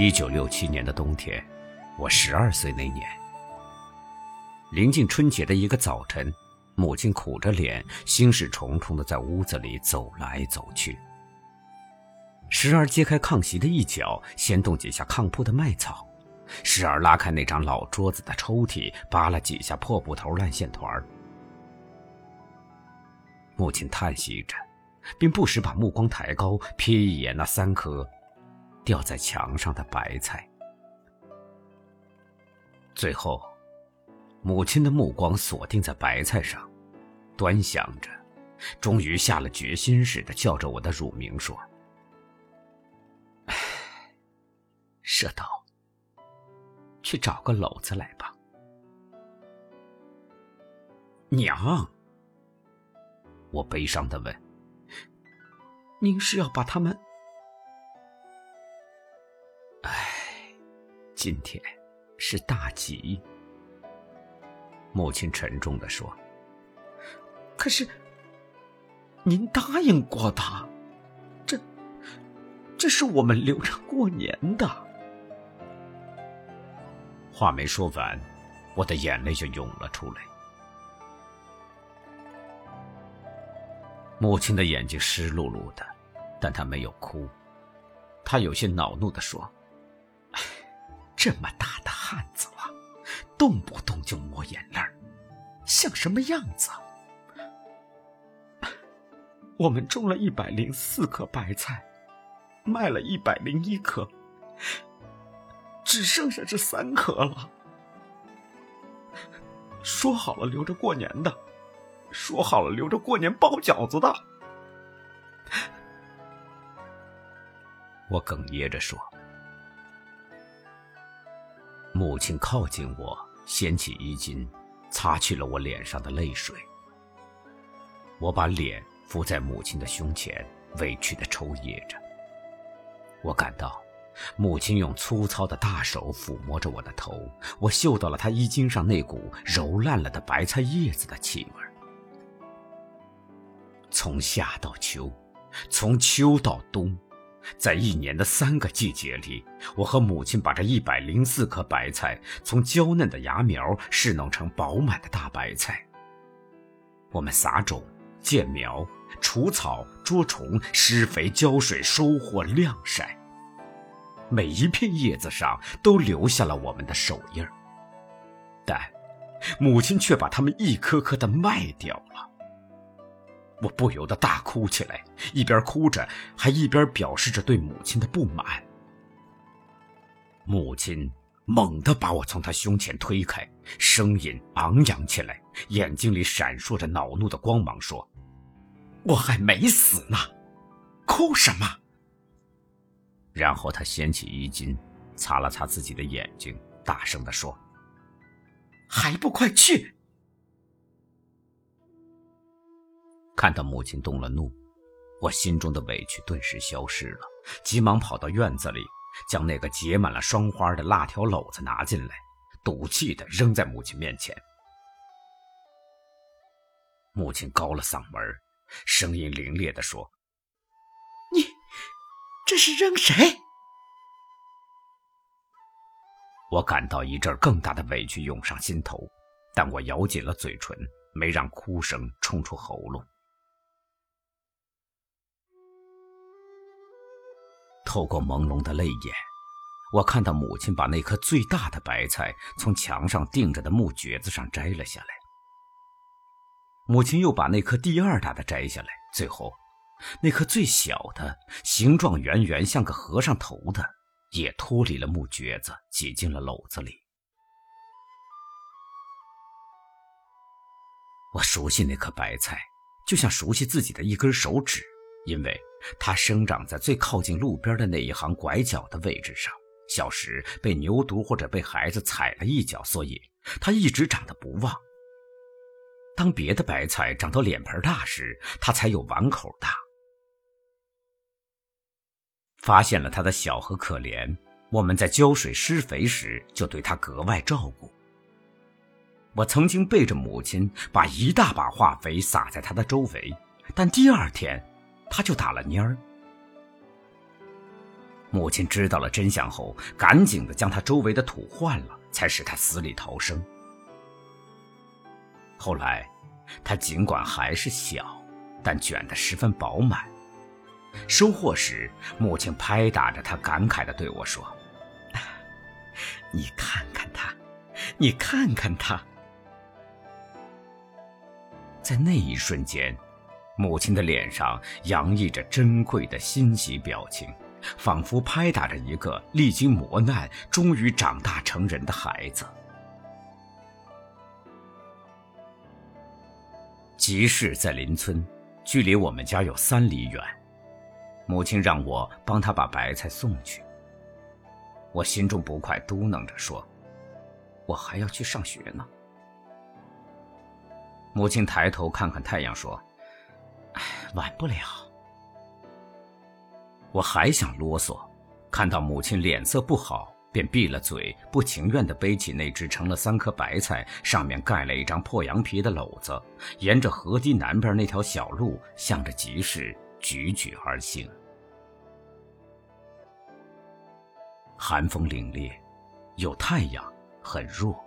一九六七年的冬天，我十二岁那年，临近春节的一个早晨，母亲苦着脸，心事重重的在屋子里走来走去，时而揭开炕席的一角，掀动几下炕铺的麦草，时而拉开那张老桌子的抽屉，扒拉几下破布头、烂线团母亲叹息着，并不时把目光抬高，瞥一眼那三颗。掉在墙上的白菜，最后，母亲的目光锁定在白菜上，端详着，终于下了决心似的叫着我的乳名说：“舍道，去找个篓子来吧。”娘，我悲伤的问：“您是要把他们？”今天是大吉，母亲沉重的说：“可是，您答应过他，这，这是我们留着过年的。”话没说完，我的眼泪就涌了出来。母亲的眼睛湿漉漉的，但她没有哭，她有些恼怒的说。这么大的汉子了，动不动就抹眼泪像什么样子？我们种了一百零四颗白菜，卖了一百零一颗，只剩下这三颗了。说好了留着过年的，说好了留着过年包饺子的。我哽咽着说。母亲靠近我，掀起衣襟，擦去了我脸上的泪水。我把脸伏在母亲的胸前，委屈的抽噎着。我感到，母亲用粗糙的大手抚摸着我的头，我嗅到了她衣襟上那股揉烂了的白菜叶子的气味。从夏到秋，从秋到冬。在一年的三个季节里，我和母亲把这一百零四颗白菜从娇嫩的芽苗试弄成饱满的大白菜。我们撒种、建苗、除草、捉虫、施肥、浇水、收获、晾晒，每一片叶子上都留下了我们的手印儿。但，母亲却把它们一颗颗的卖掉了。我不由得大哭起来，一边哭着，还一边表示着对母亲的不满。母亲猛地把我从她胸前推开，声音昂扬起来，眼睛里闪烁着恼怒的光芒，说：“我还没死呢，哭什么？”然后她掀起衣襟，擦了擦自己的眼睛，大声地说：“还不快去！”看到母亲动了怒，我心中的委屈顿时消失了，急忙跑到院子里，将那个结满了霜花的辣条篓子拿进来，赌气的扔在母亲面前。母亲高了嗓门，声音凌冽的说：“你这是扔谁？”我感到一阵更大的委屈涌上心头，但我咬紧了嘴唇，没让哭声冲出喉咙。透过朦胧的泪眼，我看到母亲把那颗最大的白菜从墙上钉着的木橛子上摘了下来。母亲又把那颗第二大的摘下来，最后，那颗最小的、形状圆圆像个和尚头的，也脱离了木橛子，挤进了篓子里。我熟悉那颗白菜，就像熟悉自己的一根手指。因为它生长在最靠近路边的那一行拐角的位置上，小时被牛犊或者被孩子踩了一脚，所以它一直长得不旺。当别的白菜长到脸盆大时，它才有碗口大。发现了它的小和可怜，我们在浇水施肥时就对它格外照顾。我曾经背着母亲把一大把化肥撒在它的周围，但第二天。他就打了蔫儿。母亲知道了真相后，赶紧的将他周围的土换了，才使他死里逃生。后来，他尽管还是小，但卷得十分饱满。收获时，母亲拍打着他，感慨的对我说：“ 你看看他，你看看他。”在那一瞬间，母亲的脸上洋溢着珍贵的欣喜表情，仿佛拍打着一个历经磨难、终于长大成人的孩子。集市在邻村，距离我们家有三里远。母亲让我帮她把白菜送去。我心中不快，嘟囔着说：“我还要去上学呢。”母亲抬头看看太阳，说：“，晚不了。”我还想啰嗦，看到母亲脸色不好，便闭了嘴，不情愿地背起那只盛了三颗白菜、上面盖了一张破羊皮的篓子，沿着河堤南边那条小路，向着集市踽踽而行。寒风凛冽，有太阳，很弱，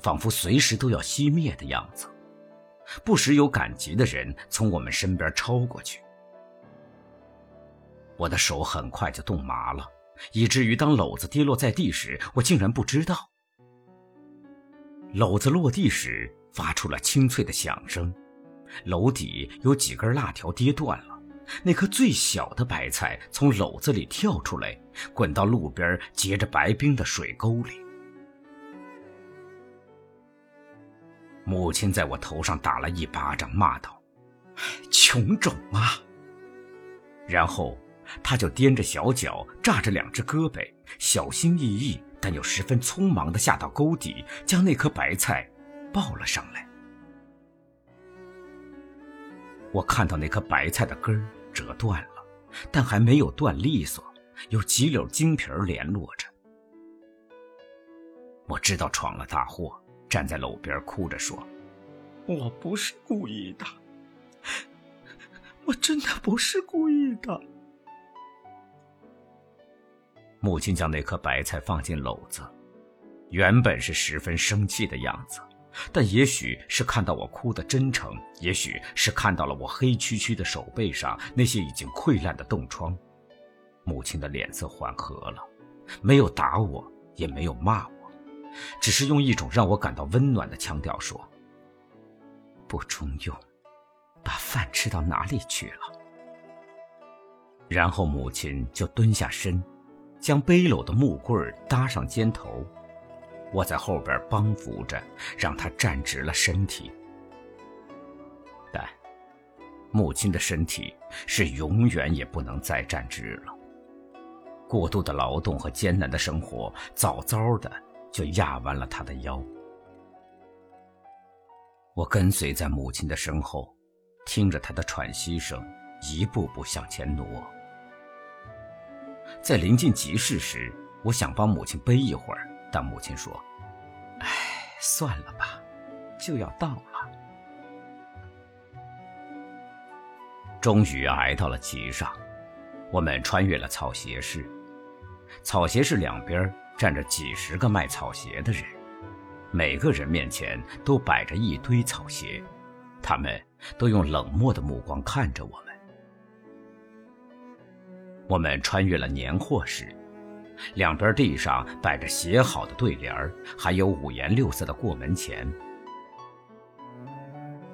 仿佛随时都要熄灭的样子。不时有赶集的人从我们身边超过去，我的手很快就冻麻了，以至于当篓子跌落在地时，我竟然不知道。篓子落地时发出了清脆的响声，篓底有几根辣条跌断了。那颗最小的白菜从篓子里跳出来，滚到路边结着白冰的水沟里。母亲在我头上打了一巴掌，骂道：“穷种啊！”然后，他就踮着小脚，炸着两只胳膊，小心翼翼但又十分匆忙地下到沟底，将那颗白菜抱了上来。我看到那颗白菜的根儿折断了，但还没有断利索，有几绺金皮儿联络着。我知道闯了大祸，站在篓边哭着说：“我不是故意的，我真的不是故意的。”母亲将那颗白菜放进篓子，原本是十分生气的样子。但也许是看到我哭的真诚，也许是看到了我黑黢黢的手背上那些已经溃烂的冻疮，母亲的脸色缓和了，没有打我，也没有骂我，只是用一种让我感到温暖的腔调说：“不中用，把饭吃到哪里去了？”然后母亲就蹲下身，将背篓的木棍搭上肩头。我在后边帮扶着，让他站直了身体。但母亲的身体是永远也不能再站直了。过度的劳动和艰难的生活，早早的就压弯了他的腰。我跟随在母亲的身后，听着她的喘息声，一步步向前挪。在临近集市时，我想帮母亲背一会儿。但母亲说：“哎，算了吧，就要到了。”终于挨到了集上，我们穿越了草鞋市。草鞋市两边站着几十个卖草鞋的人，每个人面前都摆着一堆草鞋，他们都用冷漠的目光看着我们。我们穿越了年货市。两边地上摆着写好的对联还有五颜六色的过门钱。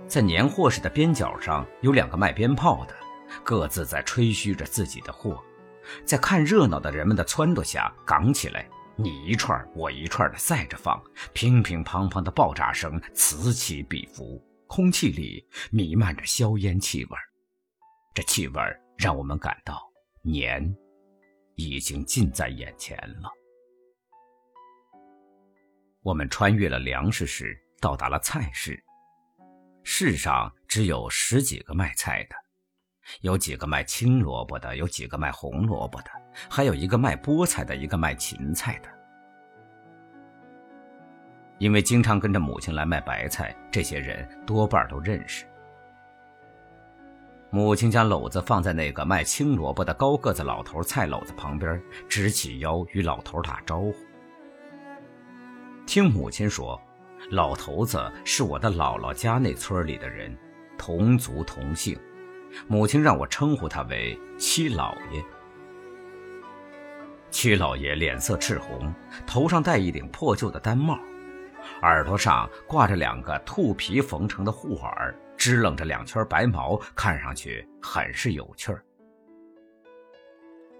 在年货市的边角上有两个卖鞭炮的，各自在吹嘘着自己的货。在看热闹的人们的撺掇下，扛起来，你一串我一串的赛着放，乒乒乓乓的爆炸声此起彼伏，空气里弥漫着硝烟气味这气味让我们感到年。已经近在眼前了。我们穿越了粮食市，到达了菜市。市上只有十几个卖菜的，有几个卖青萝卜的，有几个卖红萝卜的，还有一个卖菠菜的，一个卖芹菜的。因为经常跟着母亲来卖白菜，这些人多半都认识。母亲将篓子放在那个卖青萝卜的高个子老头菜篓子旁边，直起腰与老头打招呼。听母亲说，老头子是我的姥姥家那村里的人，同族同姓。母亲让我称呼他为七老爷。七老爷脸色赤红，头上戴一顶破旧的单帽，耳朵上挂着两个兔皮缝成的护耳。支棱着两圈白毛，看上去很是有趣儿。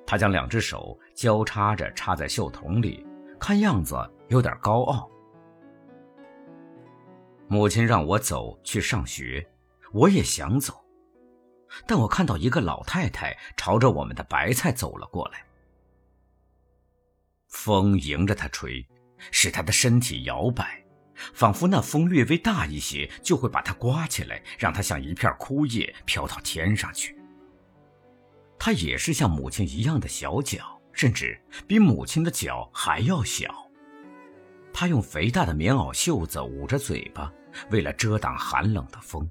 他将两只手交叉着插在袖筒里，看样子有点高傲。母亲让我走去上学，我也想走，但我看到一个老太太朝着我们的白菜走了过来，风迎着她吹，使她的身体摇摆。仿佛那风略微大一些，就会把它刮起来，让它像一片枯叶飘到天上去。她也是像母亲一样的小脚，甚至比母亲的脚还要小。她用肥大的棉袄袖子捂着嘴巴，为了遮挡寒冷的风。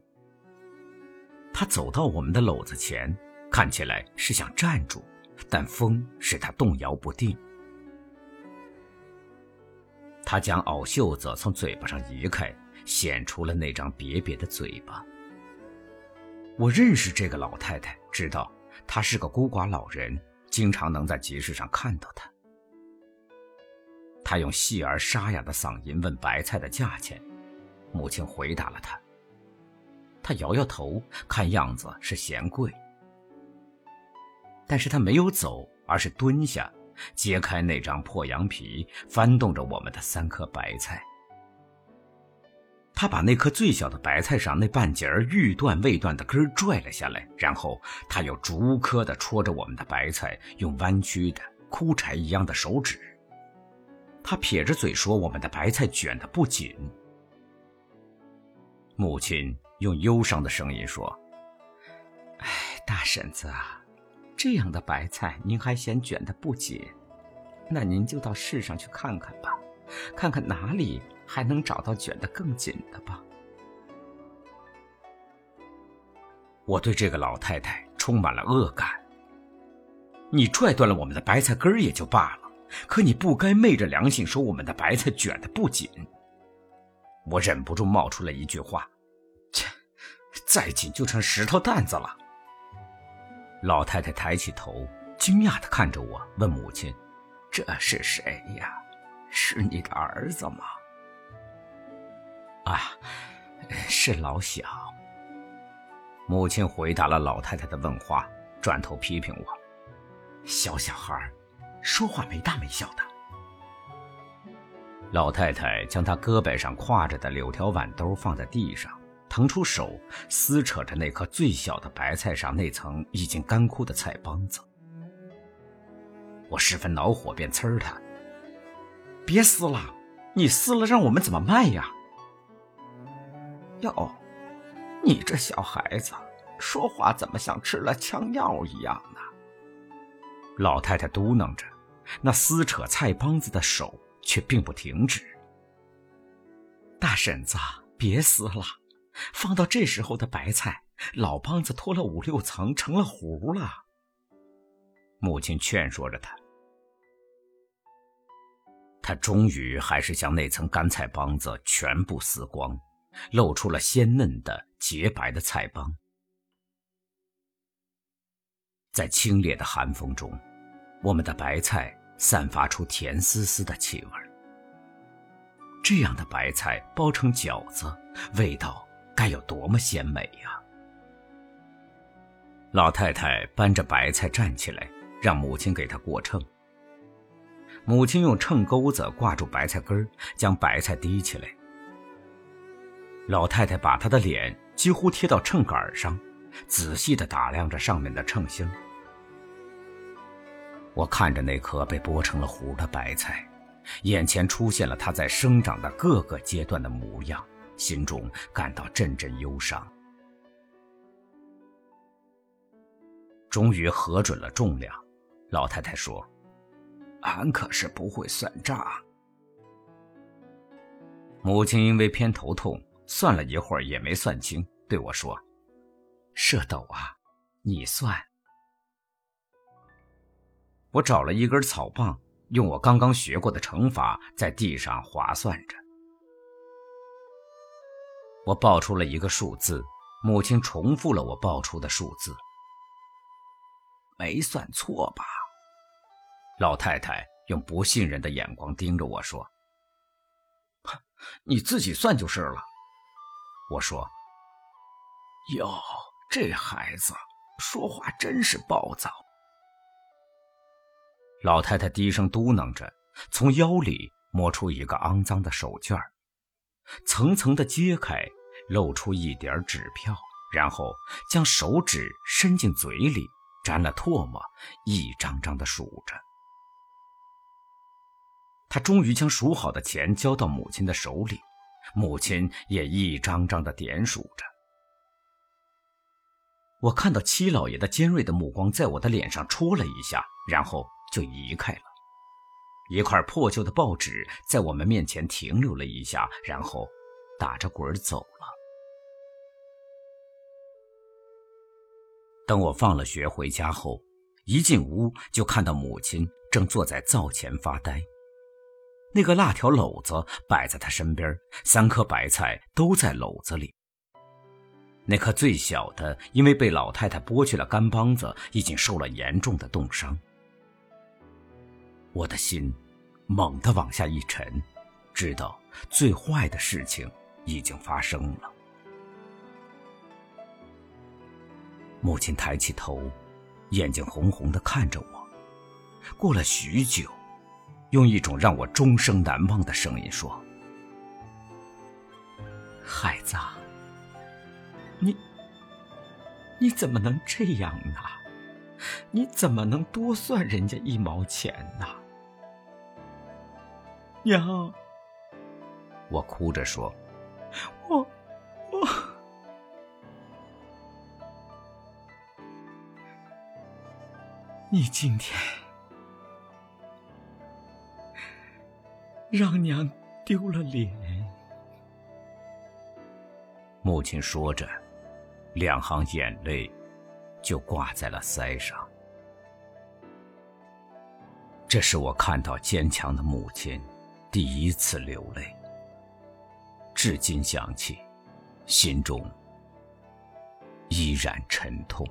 他走到我们的篓子前，看起来是想站住，但风使他动摇不定。他将袄袖子从嘴巴上移开，显出了那张瘪瘪的嘴巴。我认识这个老太太，知道她是个孤寡老人，经常能在集市上看到她。她用细而沙哑的嗓音问白菜的价钱，母亲回答了她。他摇摇头，看样子是嫌贵，但是他没有走，而是蹲下。揭开那张破羊皮，翻动着我们的三颗白菜。他把那颗最小的白菜上那半截儿欲断未断的根拽了下来，然后他又逐颗的戳着我们的白菜，用弯曲的枯柴一样的手指。他撇着嘴说：“我们的白菜卷得不紧。”母亲用忧伤的声音说：“哎，大婶子啊。”这样的白菜，您还嫌卷得不紧？那您就到市上去看看吧，看看哪里还能找到卷得更紧的吧。我对这个老太太充满了恶感。你拽断了我们的白菜根儿也就罢了，可你不该昧着良心说我们的白菜卷得不紧。我忍不住冒出了一句话：“，再紧就成石头担子了。”老太太抬起头，惊讶地看着我，问母亲：“这是谁呀？是你的儿子吗？”“啊，是老小。”母亲回答了老太太的问话，转头批评我：“小小孩，说话没大没小的。”老太太将她胳膊上挎着的柳条碗兜放在地上。腾出手，撕扯着那颗最小的白菜上那层已经干枯的菜帮子。我十分恼火，便呲儿他：“别撕了，你撕了让我们怎么卖呀？”哟，你这小孩子说话怎么像吃了枪药一样呢？老太太嘟囔着，那撕扯菜帮子的手却并不停止。大婶子，别撕了。放到这时候的白菜，老帮子脱了五六层，成了糊了。母亲劝说着他，他终于还是将那层干菜帮子全部撕光，露出了鲜嫩的洁白的菜帮。在清冽的寒风中，我们的白菜散发出甜丝丝的气味。这样的白菜包成饺子，味道。该有多么鲜美呀！老太太搬着白菜站起来，让母亲给她过秤。母亲用秤钩子挂住白菜根将白菜提起来。老太太把她的脸几乎贴到秤杆上，仔细地打量着上面的秤星。我看着那颗被剥成了糊的白菜，眼前出现了它在生长的各个阶段的模样。心中感到阵阵忧伤。终于核准了重量，老太太说：“俺可是不会算账。”母亲因为偏头痛，算了一会儿也没算清，对我说：“社斗啊，你算。我找了一根草棒，用我刚刚学过的乘法在地上划算着。我报出了一个数字，母亲重复了我报出的数字。没算错吧？老太太用不信任的眼光盯着我说：“你自己算就是了。”我说：“哟，这孩子说话真是暴躁。”老太太低声嘟囔着，从腰里摸出一个肮脏的手绢层层的揭开，露出一点纸票，然后将手指伸进嘴里，沾了唾沫，一张张的数着。他终于将数好的钱交到母亲的手里，母亲也一张张的点数着。我看到七老爷的尖锐的目光在我的脸上戳了一下，然后就移开了。一块破旧的报纸在我们面前停留了一下，然后打着滚走了。等我放了学回家后，一进屋就看到母亲正坐在灶前发呆。那个辣条篓子摆在她身边，三颗白菜都在篓子里。那颗最小的，因为被老太太剥去了干帮子，已经受了严重的冻伤。我的心猛地往下一沉，知道最坏的事情已经发生了。母亲抬起头，眼睛红红的看着我。过了许久，用一种让我终生难忘的声音说：“孩子，你你怎么能这样呢？你怎么能多算人家一毛钱呢？”娘，我哭着说：“我，我，你今天让娘丢了脸。”母亲说着，两行眼泪就挂在了腮上。这是我看到坚强的母亲。第一次流泪，至今想起，心中依然沉痛。